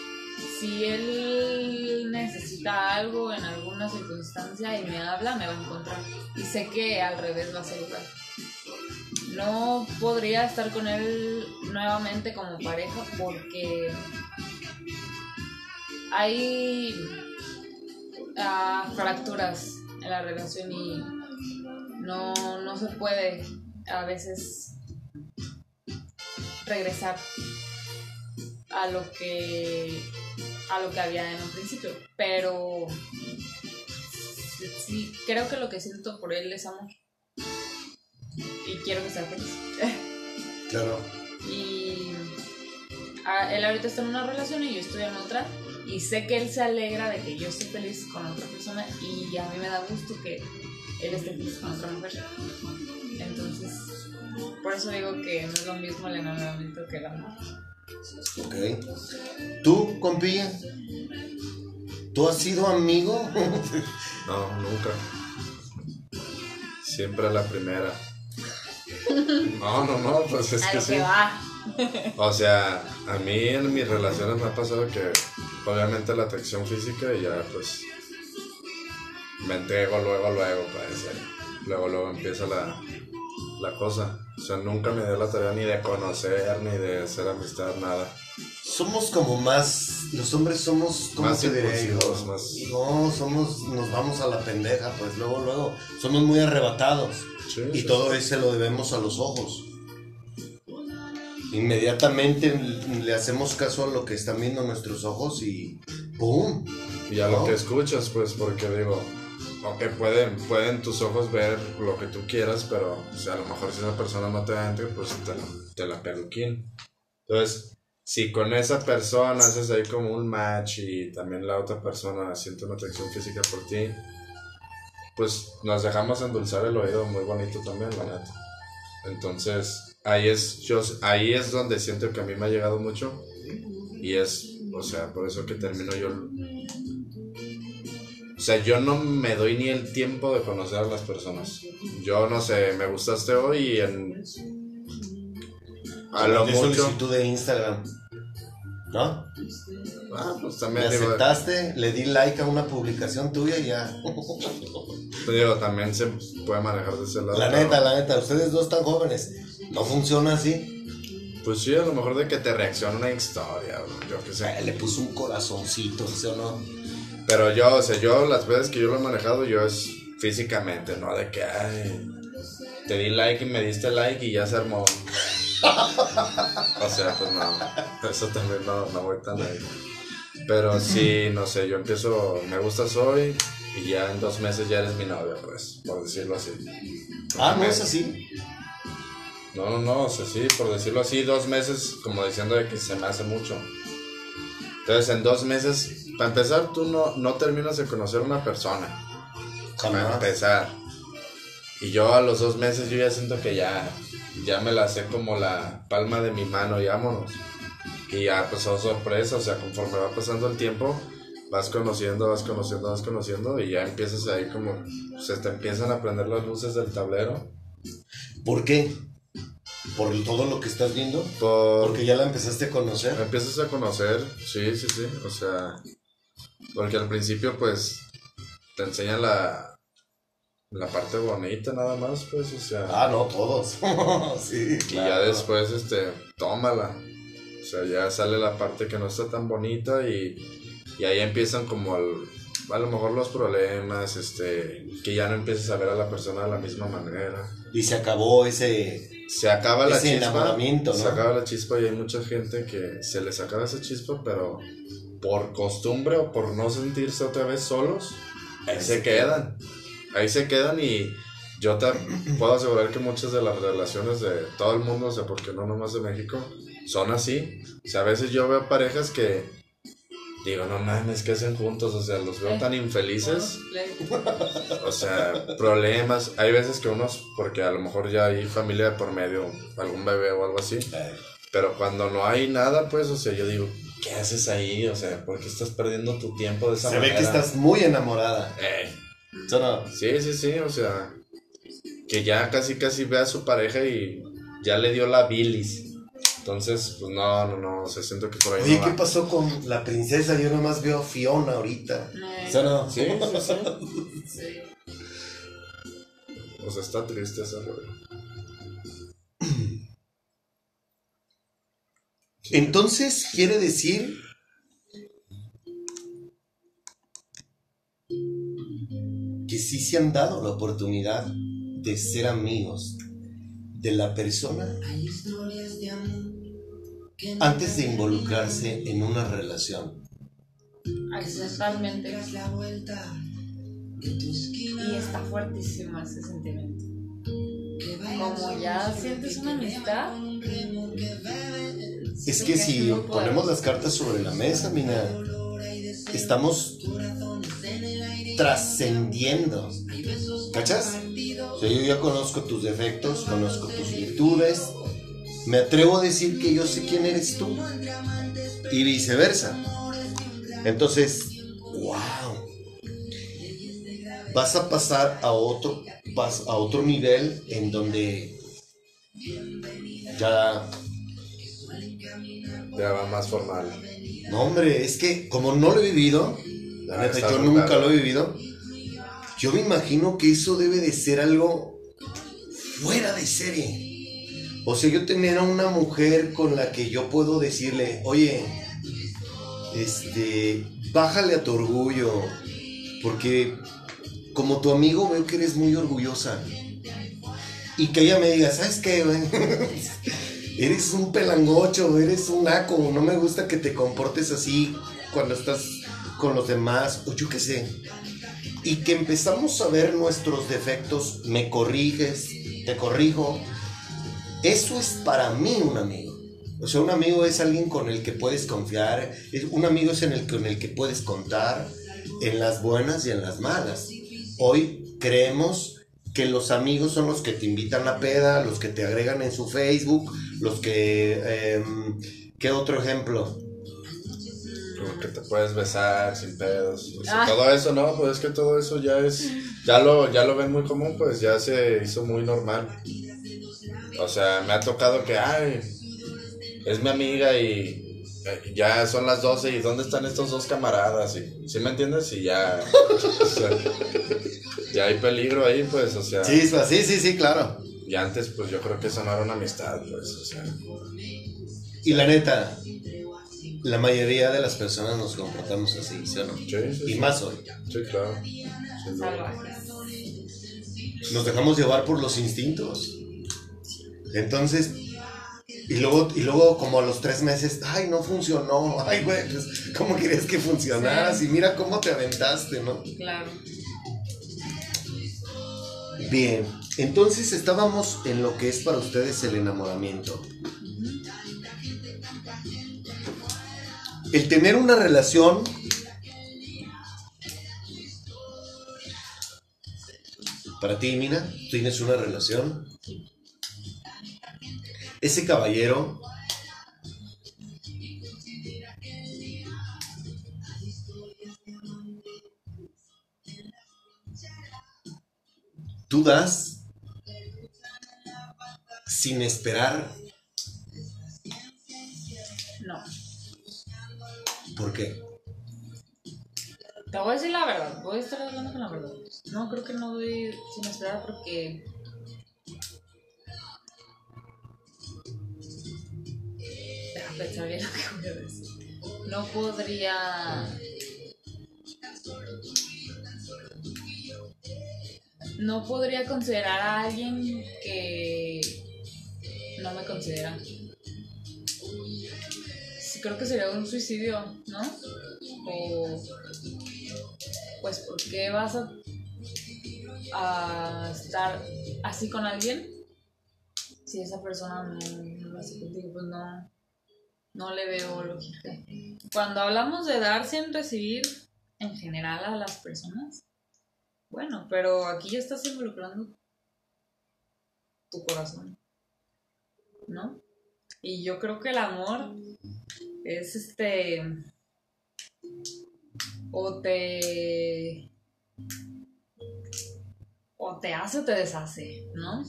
Si él necesita algo en alguna circunstancia y me habla, me va a encontrar. Y sé que al revés va a ser igual. No podría estar con él nuevamente como pareja porque hay ah, fracturas en la relación y no, no se puede a veces regresar a lo que a lo que había en un principio pero sí creo que lo que siento por él es amor quiero que sea feliz [LAUGHS] Claro. y ah, él ahorita está en una relación y yo estoy en otra y sé que él se alegra de que yo esté feliz con otra persona y a mí me da gusto que él esté feliz con otra mujer entonces por eso digo que no es lo mismo el enamoramiento que el amor Ok. ¿Tú, compilla? ¿Tú has sido amigo? [LAUGHS] No, nunca. Siempre a la primera. No, no, no, pues es a que lo sí. que va O sea, a mí en mis relaciones me ha pasado que obviamente la atracción física y ya pues me entrego luego, luego, pues ahí. luego, luego empieza la, la cosa. O sea, nunca me dio la tarea ni de conocer, ni de hacer amistad, nada. somos como más. Los hombres somos. ¿Cómo Más te diré yo? impulsivos, más- No, somos. Nos vamos a la pendeja, pues luego, luego. Somos muy arrebatados. Sí, Y sí, todo eso lo debemos a los ojos. Inmediatamente le hacemos caso a lo que están viendo nuestros ojos y ¡pum! Y a ¿No? lo que escuchas, pues, porque digo, ok, pueden, pueden tus ojos ver lo que tú quieras, pero o sea, a lo mejor si esa persona no te da pues te la, te la peluquín. Entonces, si con esa persona haces ahí como un match y también la otra persona siente una atracción física por ti, pues nos dejamos endulzar el oído muy bonito también, la neta. Entonces, ahí es, yo, ahí es donde siento que a mí me ha llegado mucho y es, o sea, por eso que termino yo o sea, yo no me doy ni el tiempo de conocer a las personas. Yo no sé, me gustaste hoy y en. A lo mucho. solicitud de Instagram. ¿No? Ah, pues Me también digo, aceptaste, le di like a una publicación tuya y ya. digo, también se puede manejar de ese lado. La neta, la neta, ustedes dos tan jóvenes. No funciona así. Pues sí, a lo mejor de que te reacciona una historia, yo qué sé. Le puso un corazoncito, ¿sí o no? Pero yo, o sea, yo las veces que yo lo he manejado, yo es físicamente, no de que, ay, te di like y me diste like y ya se armó. [LAUGHS] o sea, pues no, eso también no, no voy tan ahí. Pero sí, no sé, yo empiezo, me gustas hoy y ya en dos meses ya eres mi novia, pues, por decirlo así. Ah, no es así. No, no, no, o sea, sí, por decirlo así, dos meses, como diciendo de que se me hace mucho. Entonces, en dos meses, para empezar, tú no, no terminas de conocer a una persona. Para empezar. Y yo a los dos meses, yo ya siento que ya, ya me la sé como la palma de mi mano y vámonos. Y ya, pues, oh, sorpresa, o sea, conforme va pasando el tiempo, vas conociendo, vas conociendo, vas conociendo, y ya empiezas ahí como, se te empiezan a prender las luces del tablero. ¿Por qué? ¿Por todo lo que estás viendo? Por, Porque ya la empezaste a conocer. Empiezas a conocer, sí, sí, sí, o sea, porque al principio pues te enseñan la, la parte bonita nada más, pues, o sea, Ah, no, todos. [LAUGHS] sí, y ya después, este, tómala, o sea, ya sale la parte que no está tan bonita y, y ahí empiezan como al- a lo mejor los problemas, este, que ya no empiezas a ver a la persona de la misma manera. Y se acabó ese. Se acaba la chispa. enamoramiento, ¿no? Se acaba la chispa y hay mucha gente que se les acaba esa chispa, pero por costumbre o por no sentirse otra vez solos, ahí se quedan. Ahí se quedan y yo te puedo asegurar que muchas de las relaciones de todo el mundo, o sea, porque no nomás de México, son así. O sea, a veces yo veo parejas que digo, no mames, ¿qué hacen juntos? O sea, los veo tan infelices. O sea, problemas. Hay veces que unos, porque a lo mejor ya hay familia de por medio, algún bebé o algo así. Eh, Pero cuando no hay nada, pues, o sea, yo digo, ¿qué haces ahí? O sea, ¿por qué estás perdiendo tu tiempo de esa Se ve manera? que estás muy enamorada. Ey, ¿Sí o no? Sí, sí, sí, o sea, que ya casi casi ve a su pareja y ya le dio la bilis. Entonces, pues no, no, no, o sea, siento que por ahí Oye, no ¿qué va. pasó con la princesa? Yo nomás veo a Fiona ahorita. Eh, ¿Sí o no? Sí, sí, sí. sí. O sea, está triste esa rollo. Entonces, quiere decir que sí se han dado la oportunidad de ser amigos de la persona antes de involucrarse en una relación. Accidentalmente. Y está fuertísimo ese sentimiento. Como ya sientes una amistad, Es que si ponemos las cartas sobre la mesa, Mina, estamos trascendiendo. ¿Cachas? O sea, yo ya conozco tus defectos, conozco tus virtudes. Me atrevo a decir que yo sé quién eres tú. Y viceversa. Entonces, wow. Vas a pasar a otro, vas a otro nivel en donde ya Ya va más formal. No, hombre, es que como no lo he vivido, la neta, está yo brutal. nunca lo he vivido, yo me imagino que eso debe de ser algo fuera de serie. O sea, yo tener a una mujer con la que yo puedo decirle, oye, este, bájale a tu orgullo, porque como tu amigo veo que eres muy orgullosa. Y que ella me diga, ¿sabes qué? [LAUGHS] Eres un pelangocho, eres un naco, no me gusta que te comportes así cuando estás con los demás, o yo qué sé. Y que empezamos a ver nuestros defectos, me corriges, te corrijo. Eso es para mí un amigo. O sea, un amigo es alguien con el que puedes confiar, un amigo es en el, con el que puedes contar en las buenas y en las malas. Hoy creemos que los amigos son los que te invitan a peda, los que te agregan en su Facebook, los que... em, ¿Qué otro ejemplo? Como que te puedes besar sin pedos. O sea, Ah. Todo eso, no, pues es que todo eso ya es. Ya lo, ya lo ven muy común, pues ya se hizo muy normal. O sea, me ha tocado que, ay, es mi amiga y eh, ya son las 12 y ¿dónde están estos dos camaradas? Y, ¿Sí me entiendes? Y ya. [LAUGHS] o sea, ya hay peligro ahí, pues, o sea. Sí, sí, sí, sí, claro. Y antes, pues yo creo que eso no era una amistad, pues, o sea. Y la neta, la mayoría de las personas nos comportamos así, ¿sí o no? Sí, sí, Y sí. más hoy. Sí, claro. Nos dejamos llevar por los instintos. Entonces, y luego, y luego como a los tres meses, ay, no funcionó. [LAUGHS] Ay, güey, pues, ¿cómo querías que funcionara? Sí. Y mira cómo te aventaste, ¿no? Claro. Bien, entonces estábamos en lo que es para ustedes el enamoramiento. El tener una relación para ti, Mina, tienes una relación. Ese caballero tú das sin esperar. ¿Por qué? Te voy a decir la verdad. Voy a estar hablando con la verdad. No, creo que no doy sin esperar porque. Deja pensar bien lo que voy a decir. No podría. No podría considerar a alguien que no me considera. Creo que sería un suicidio, ¿no? O pues ¿por qué vas a, estar así con alguien si esa persona no, no hace contigo? Pues no, no le veo lógica. Cuando hablamos de dar sin recibir en general a las personas, bueno, pero aquí ya estás involucrando tu corazón, ¿no? Y yo creo que el amor es este o te te hace o te deshace, ¿no?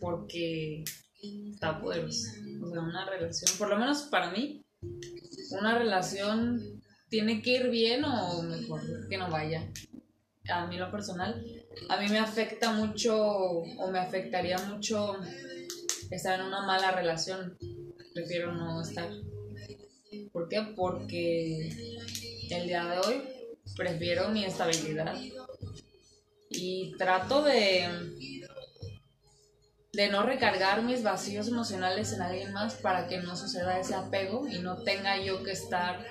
Porque está poderoso. O sea, una relación, por lo menos para mí, una relación tiene que ir bien o mejor que no vaya. A mí lo personal, a mí me afecta mucho o me afectaría mucho estar en una mala relación. Prefiero no estar. ¿Por qué? Porque el día de hoy prefiero mi estabilidad y trato de de no recargar mis vacíos emocionales en alguien más para que no suceda ese apego y no tenga yo que estar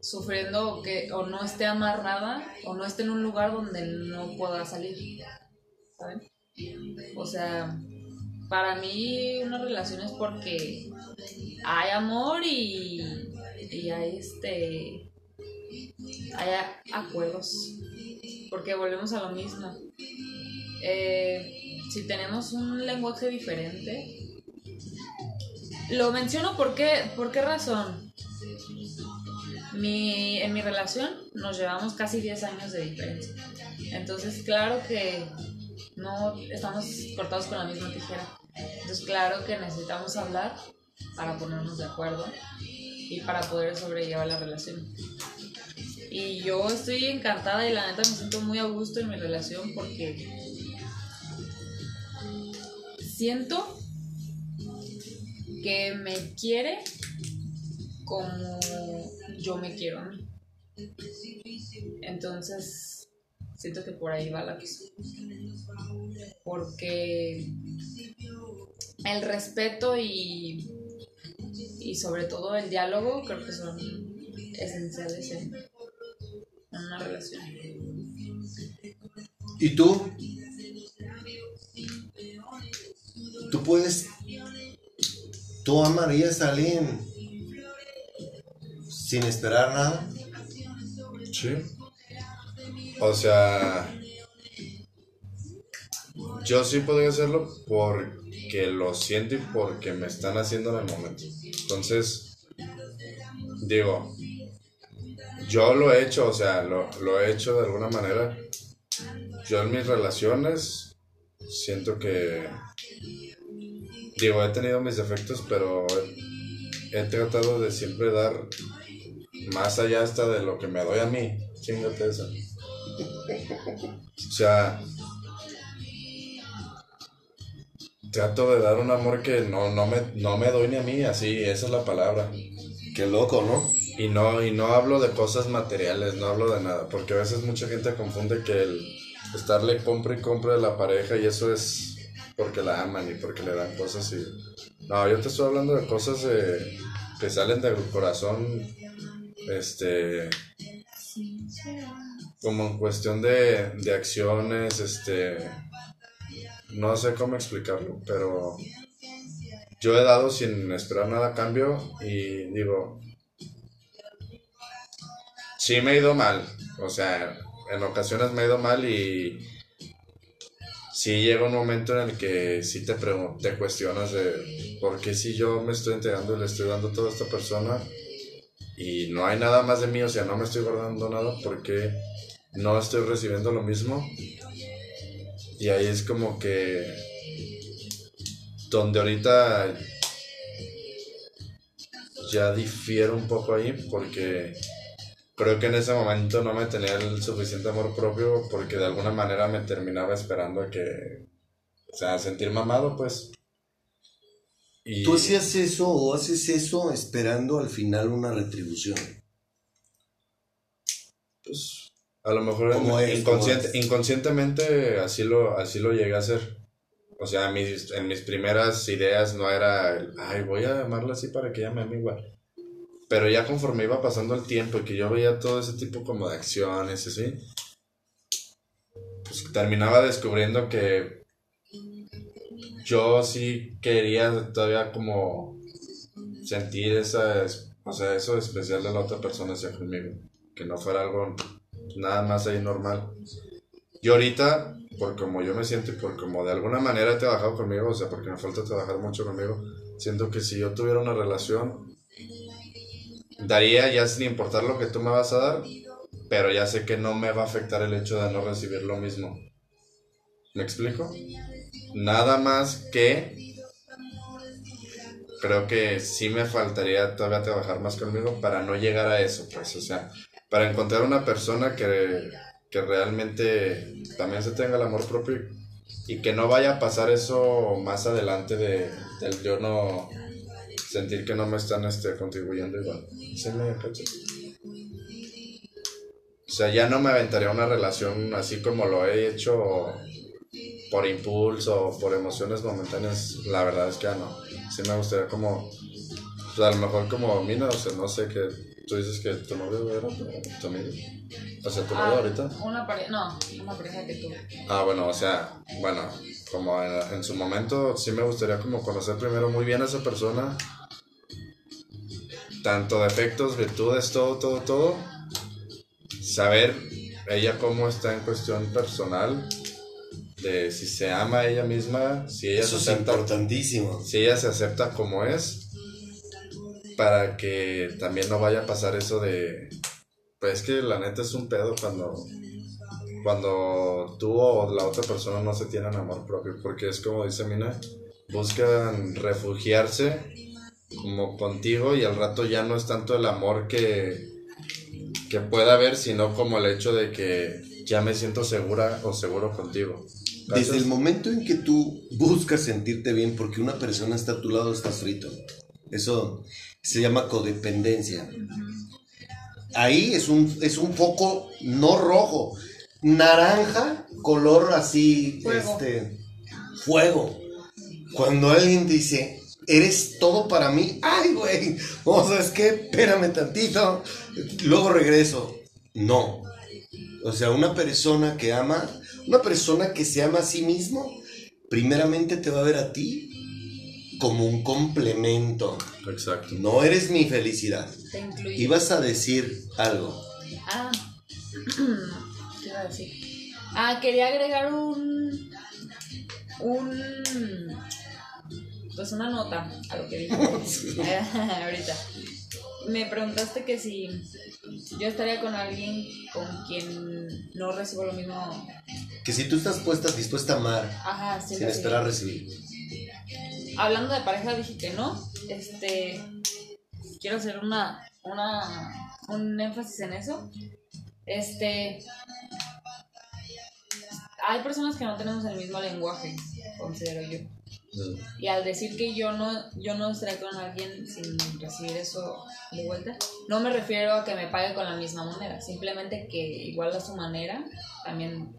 sufriendo que o no esté amarrada o no esté en un lugar donde no pueda salir. ¿Saben? O sea, para mí una relación es porque hay amor y, y hay este hay acuerdos porque volvemos a lo mismo. Eh, si tenemos un lenguaje diferente lo menciono porque por qué razón. Mi, en mi relación nos llevamos casi 10 años de diferencia. Entonces claro que no estamos cortados con la misma tijera. Entonces, claro que necesitamos hablar para ponernos de acuerdo y para poder sobrellevar la relación. Y yo estoy encantada y la neta me siento muy a gusto en mi relación porque siento que me quiere como yo me quiero a mí. Entonces, Siento que por ahí va la cosa. Porque el respeto y, y sobre todo el diálogo creo que son esenciales en, una relación. ¿Y tú? ¿Tú puedes... ¿Tú amarías a alguien sin esperar nada? Sí. O sea, yo sí podría hacerlo porque lo siento y porque me están haciendo en el momento. Entonces, digo, yo lo he hecho, o sea, lo, lo he hecho de alguna manera. Yo en mis relaciones siento que, digo, he tenido mis defectos, pero he, tratado de siempre dar más allá hasta de lo que me doy a mí. Chingate esa. O sea, trato de dar un amor que no, no, me, no me doy ni a mí, así, esa es la palabra. Qué loco, ¿no? Y no, y no hablo de cosas materiales, no hablo de nada, porque a veces mucha gente confunde que el estarle compra y compra de la pareja y eso es porque la aman y porque le dan cosas y... No, yo te estoy hablando de cosas que salen del corazón, este como en cuestión de, de acciones, este, no sé cómo explicarlo, pero yo he dado sin esperar nada a cambio y digo, sí me he ido mal, o sea, en ocasiones me he ido mal y sí llega un momento en el que sí te, te cuestionas de por qué si yo me estoy entregando y le estoy dando todo a esta persona y no hay nada más de mí, o sea, no me estoy guardando nada, porque no estoy recibiendo lo mismo. Y ahí es como que donde ahorita ya difiero un poco ahí porque creo que en ese momento no me tenía el suficiente amor propio porque de alguna manera me terminaba esperando a que, o sea, sentir mamado pues. Y... ¿Tú hacías eso o haces eso esperando al final una retribución? Pues a lo mejor inconscientemente así lo, así lo llegué a hacer. O sea, mis, en mis primeras ideas no era, ay, voy a llamarla así para que ella me ame igual. Pero ya conforme iba pasando el tiempo y que yo veía todo ese tipo como de acciones, así, pues terminaba descubriendo que yo sí quería todavía como sentir esa, o sea, eso especial de la otra persona hacia conmigo. Que no fuera algo nada más ahí normal. Y ahorita, por como yo me siento y por como de alguna manera he trabajado conmigo, o sea, porque me falta trabajar mucho conmigo, siento que si yo tuviera una relación, daría ya sin importar lo que tú me vas a dar, pero ya sé que no me va a afectar el hecho de no recibir lo mismo. ¿Me explico? Nada más que creo que sí me faltaría todavía trabajar más conmigo para no llegar a eso, pues, o sea, para encontrar una persona que, que realmente también se tenga el amor propio y que no vaya a pasar eso más adelante de, del yo no sentir que no me están este, contribuyendo igual. O sea, ya no me aventaría una relación así como lo he hecho por impulso o por emociones momentáneas. La verdad es que ya no. Sí me gustaría como, pues a lo mejor como Mina, o sea, no sé qué. Tú dices que tu novio era tu- amigo. O sea, tu novio Ah, ahorita. Una pareja, no, una pareja que tuve. Ah, bueno, o sea, bueno, como en, en su momento sí me gustaría como conocer primero muy bien a esa persona. Tanto defectos, virtudes, todo, todo, todo. Saber ella cómo está en cuestión personal. De si se ama a ella misma, si ella Eso se es acepta, importantísimo. si ella se acepta como es. Para que también no vaya a pasar eso de... Pues es que la neta es un pedo cuando cuando tú o la otra persona no se tienen amor propio, porque es como dice Mina, buscan refugiarse como contigo y al rato ya no es tanto el amor que, que pueda haber, sino como el hecho de que ya me siento segura o seguro contigo. ¿Cachas? Desde el momento en que tú buscas sentirte bien porque una persona está a tu lado, estás frito. Eso se llama codependencia. Ahí es un, es un foco no rojo, naranja, color así, Fuego. este, fuego. Cuando alguien dice, eres todo para mí, ay, güey, [LAUGHS] o sea, es que espérame tantito, luego regreso. No. O sea, una persona que ama, una persona que se ama a sí mismo, primeramente te va a ver a ti como un complemento. Exacto. No eres mi felicidad. Te. Ibas a decir algo. Ah, [CLEARS THROAT] ¿qué iba a decir? Ah, quería agregar un. Un. Pues una nota a lo que dije. [LAUGHS] [LAUGHS] Ahorita. Me preguntaste que si yo estaría con alguien con quien no recibo lo mismo. Que si tú estás puesta, dispuesta a amar, Ajá, sí, sin sí. esperar recibir. Hablando de pareja, dije que no. Este. Quiero hacer una. una un énfasis en eso. Este. Hay personas que no tenemos el mismo lenguaje, considero yo. Y al decir que yo no, yo no estaré con alguien sin recibir eso de vuelta, no me refiero a que me pague con la misma moneda, simplemente que igual a su manera, también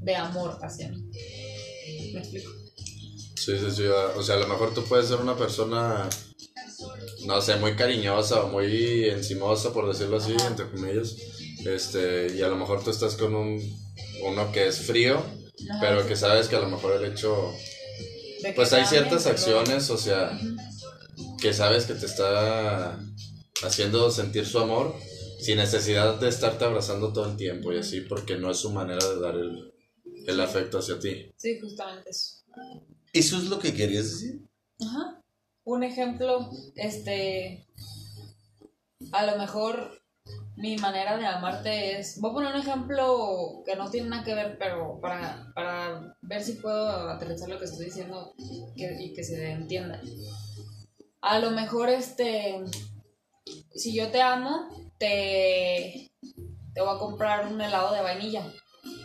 de amor hacia mí. ¿Me explico? Sí, sí, sí. O sea, a lo mejor tú puedes ser una persona, no sé, muy cariñosa o muy encimosa, por decirlo así, Ajá. entre comillas. Este, y a lo mejor tú estás con un, uno que es frío, Ajá, pero sí. que sabes que a lo mejor el hecho... Pues hay ciertas acciones, o sea, que sabes que te está haciendo sentir su amor sin necesidad de estarte abrazando todo el tiempo y así, porque no es su manera de dar el, el afecto hacia ti. Sí, justamente eso. ¿Eso es lo que querías decir? Ajá. Un ejemplo, este, a lo mejor mi manera de amarte es, voy a poner un ejemplo que no tiene nada que ver, pero para, para ver si puedo aterrizar lo que estoy diciendo y que se entienda. A lo mejor, este, si yo te amo, te, te voy a comprar un helado de vainilla.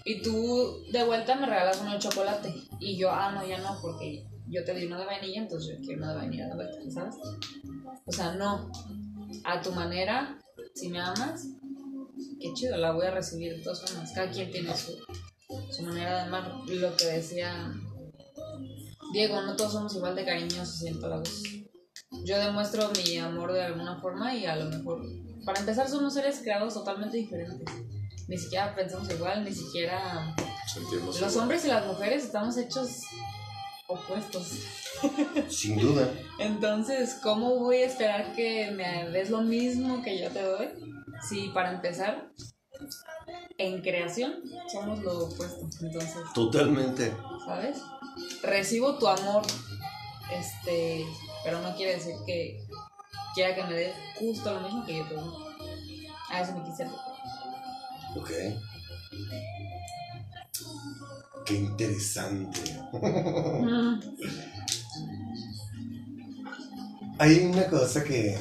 Y tú de vuelta me regalas uno de chocolate. Y yo, ah, no, ya no, porque yo te di uno de vainilla, entonces yo quiero uno de vainilla de vuelta, ¿sabes? O sea, no. A tu manera, si me amas, qué chido, la voy a recibir de todas formas. Cada quien tiene su, su manera de amar. Lo que decía Diego, no todos somos igual de cariñosos y empalagosos. Yo demuestro mi amor de alguna forma y a lo mejor, para empezar, somos seres creados totalmente diferentes. Ni siquiera pensamos igual, ni siquiera Sentimos los igual. hombres y las mujeres estamos hechos opuestos. Sin duda. [LAUGHS] Entonces, ¿cómo voy a esperar que me des lo mismo que yo te doy? Si para empezar, en creación somos lo opuesto. Entonces, Totalmente. ¿sabes? Recibo tu amor, este, pero no quiere decir que quiera que me des justo lo mismo que yo te doy. A eso me quise referir. Ok. Qué interesante. Mm, [LAUGHS] Hay una cosa que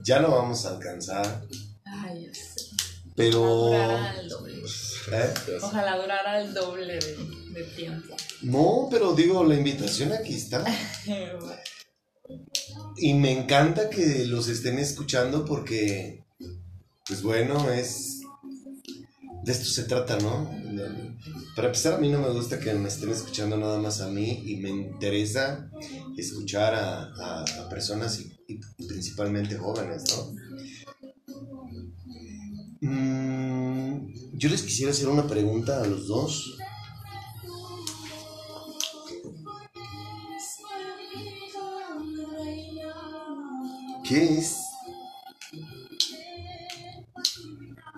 ya no vamos a alcanzar, Ay, ya sé. pero... Ojalá durara el doble. ¿Eh? Ojalá durara el doble de, de tiempo. No, pero digo, la invitación aquí está. [LAUGHS] Y me encanta que los estén escuchando porque, pues bueno, es... De esto se trata, ¿no? Para empezar, a mí no me gusta que me estén escuchando nada más a mí y me interesa escuchar a, a- personas y, y principalmente jóvenes, ¿no? Mm, yo les quisiera hacer una pregunta a los dos. ¿Qué es?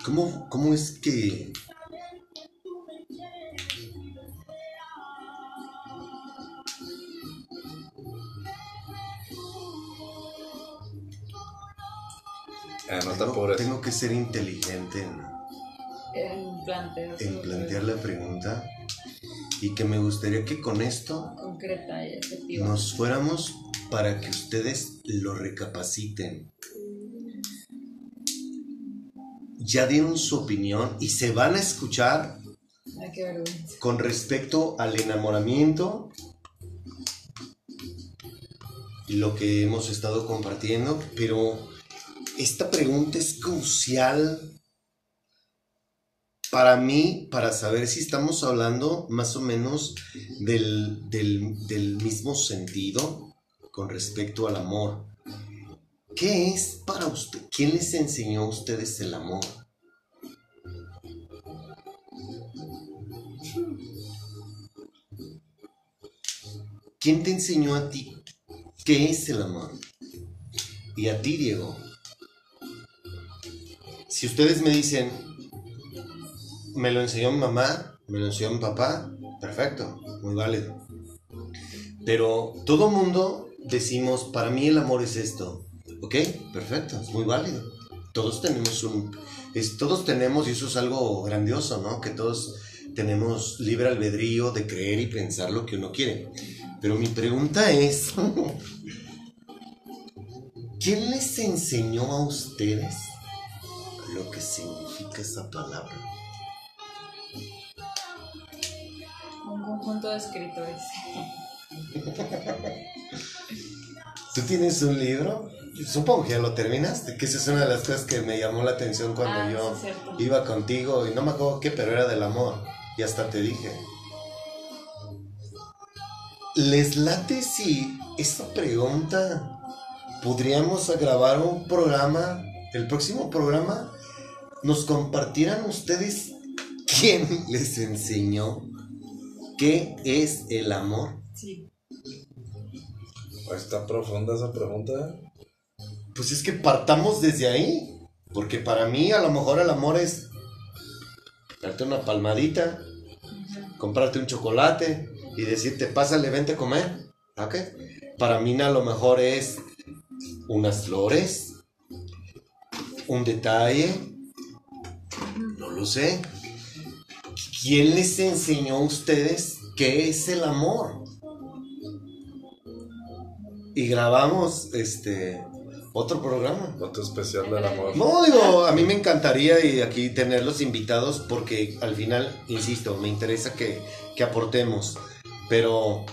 ¿Cómo, cómo es que... Eh, no te tengo, tengo que ser inteligente en, En plantear. en plantear la pregunta y que me gustaría que con esto Concreta y efectiva. nos fuéramos para que ustedes lo recapaciten. Ya dieron su opinión y se van a escuchar Ay, qué vergüenza. con respecto al enamoramiento y lo que hemos estado compartiendo, pero esta pregunta es crucial para mí, para saber si estamos hablando más o menos del, del- del mismo sentido con respecto al amor. ¿Qué es para usted? ¿Quién les enseñó a ustedes el amor? ¿Quién te enseñó a ti qué es el amor? Y a ti, Diego. Si ustedes me dicen, me lo enseñó mi mamá, me lo enseñó mi papá, perfecto, muy válido. Pero todo mundo decimos, para mí el amor es esto. Ok, perfecto, es muy válido. Todos tenemos un... es- todos tenemos, y eso es algo grandioso, ¿no? Que todos tenemos libre albedrío de creer y pensar lo que uno quiere. Pero mi pregunta es, [LAUGHS] ¿quién les enseñó a ustedes lo que significa esa palabra? Un conjunto de escritores. [LAUGHS] ¿Tú tienes un libro? Supongo que ya lo terminaste, que esa es una de las cosas que me llamó la atención cuando Ah, yo sí, iba contigo y no me acuerdo qué, pero era del amor. Y hasta te dije. ¿Les late si esta pregunta podríamos grabar un programa, el próximo programa, nos compartieran ustedes quién les enseñó qué es el amor? Sí. Está profunda esa pregunta. Pues es que partamos desde ahí. Porque para mí a lo mejor el amor es darte una palmadita, comprarte un chocolate y decirte, pásale, vente a comer. ¿Ok? Para mí a lo mejor es unas flores, un detalle, no lo sé. ¿Quién les enseñó a ustedes qué es el amor? Y grabamos este otro programa. Otro especial del amor. No, digo, a mí me encantaría y aquí tenerlos invitados porque al final, insisto, me interesa que, que aportemos. Pero,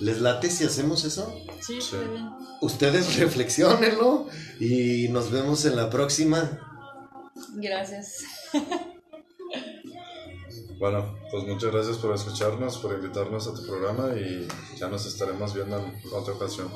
¿les late si hacemos eso? Sí, bien. Ustedes [LAUGHS] reflexionenlo y nos vemos en la próxima. Gracias. [LAUGHS] Bueno, pues muchas gracias por escucharnos, por invitarnos a tu programa y ya nos estaremos viendo en otra ocasión.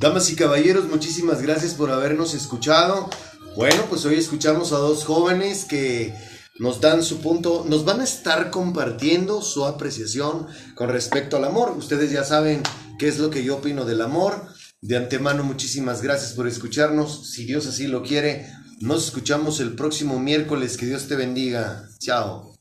Damas y caballeros, muchísimas gracias por habernos escuchado. Bueno, pues hoy escuchamos a dos jóvenes que nos dan su punto, nos van a estar compartiendo su apreciación con respecto al amor. Ustedes ya saben qué es lo que yo opino del amor. De antemano, muchísimas gracias por escucharnos. Si Dios así lo quiere, nos escuchamos el próximo miércoles. Que Dios te bendiga. Chao.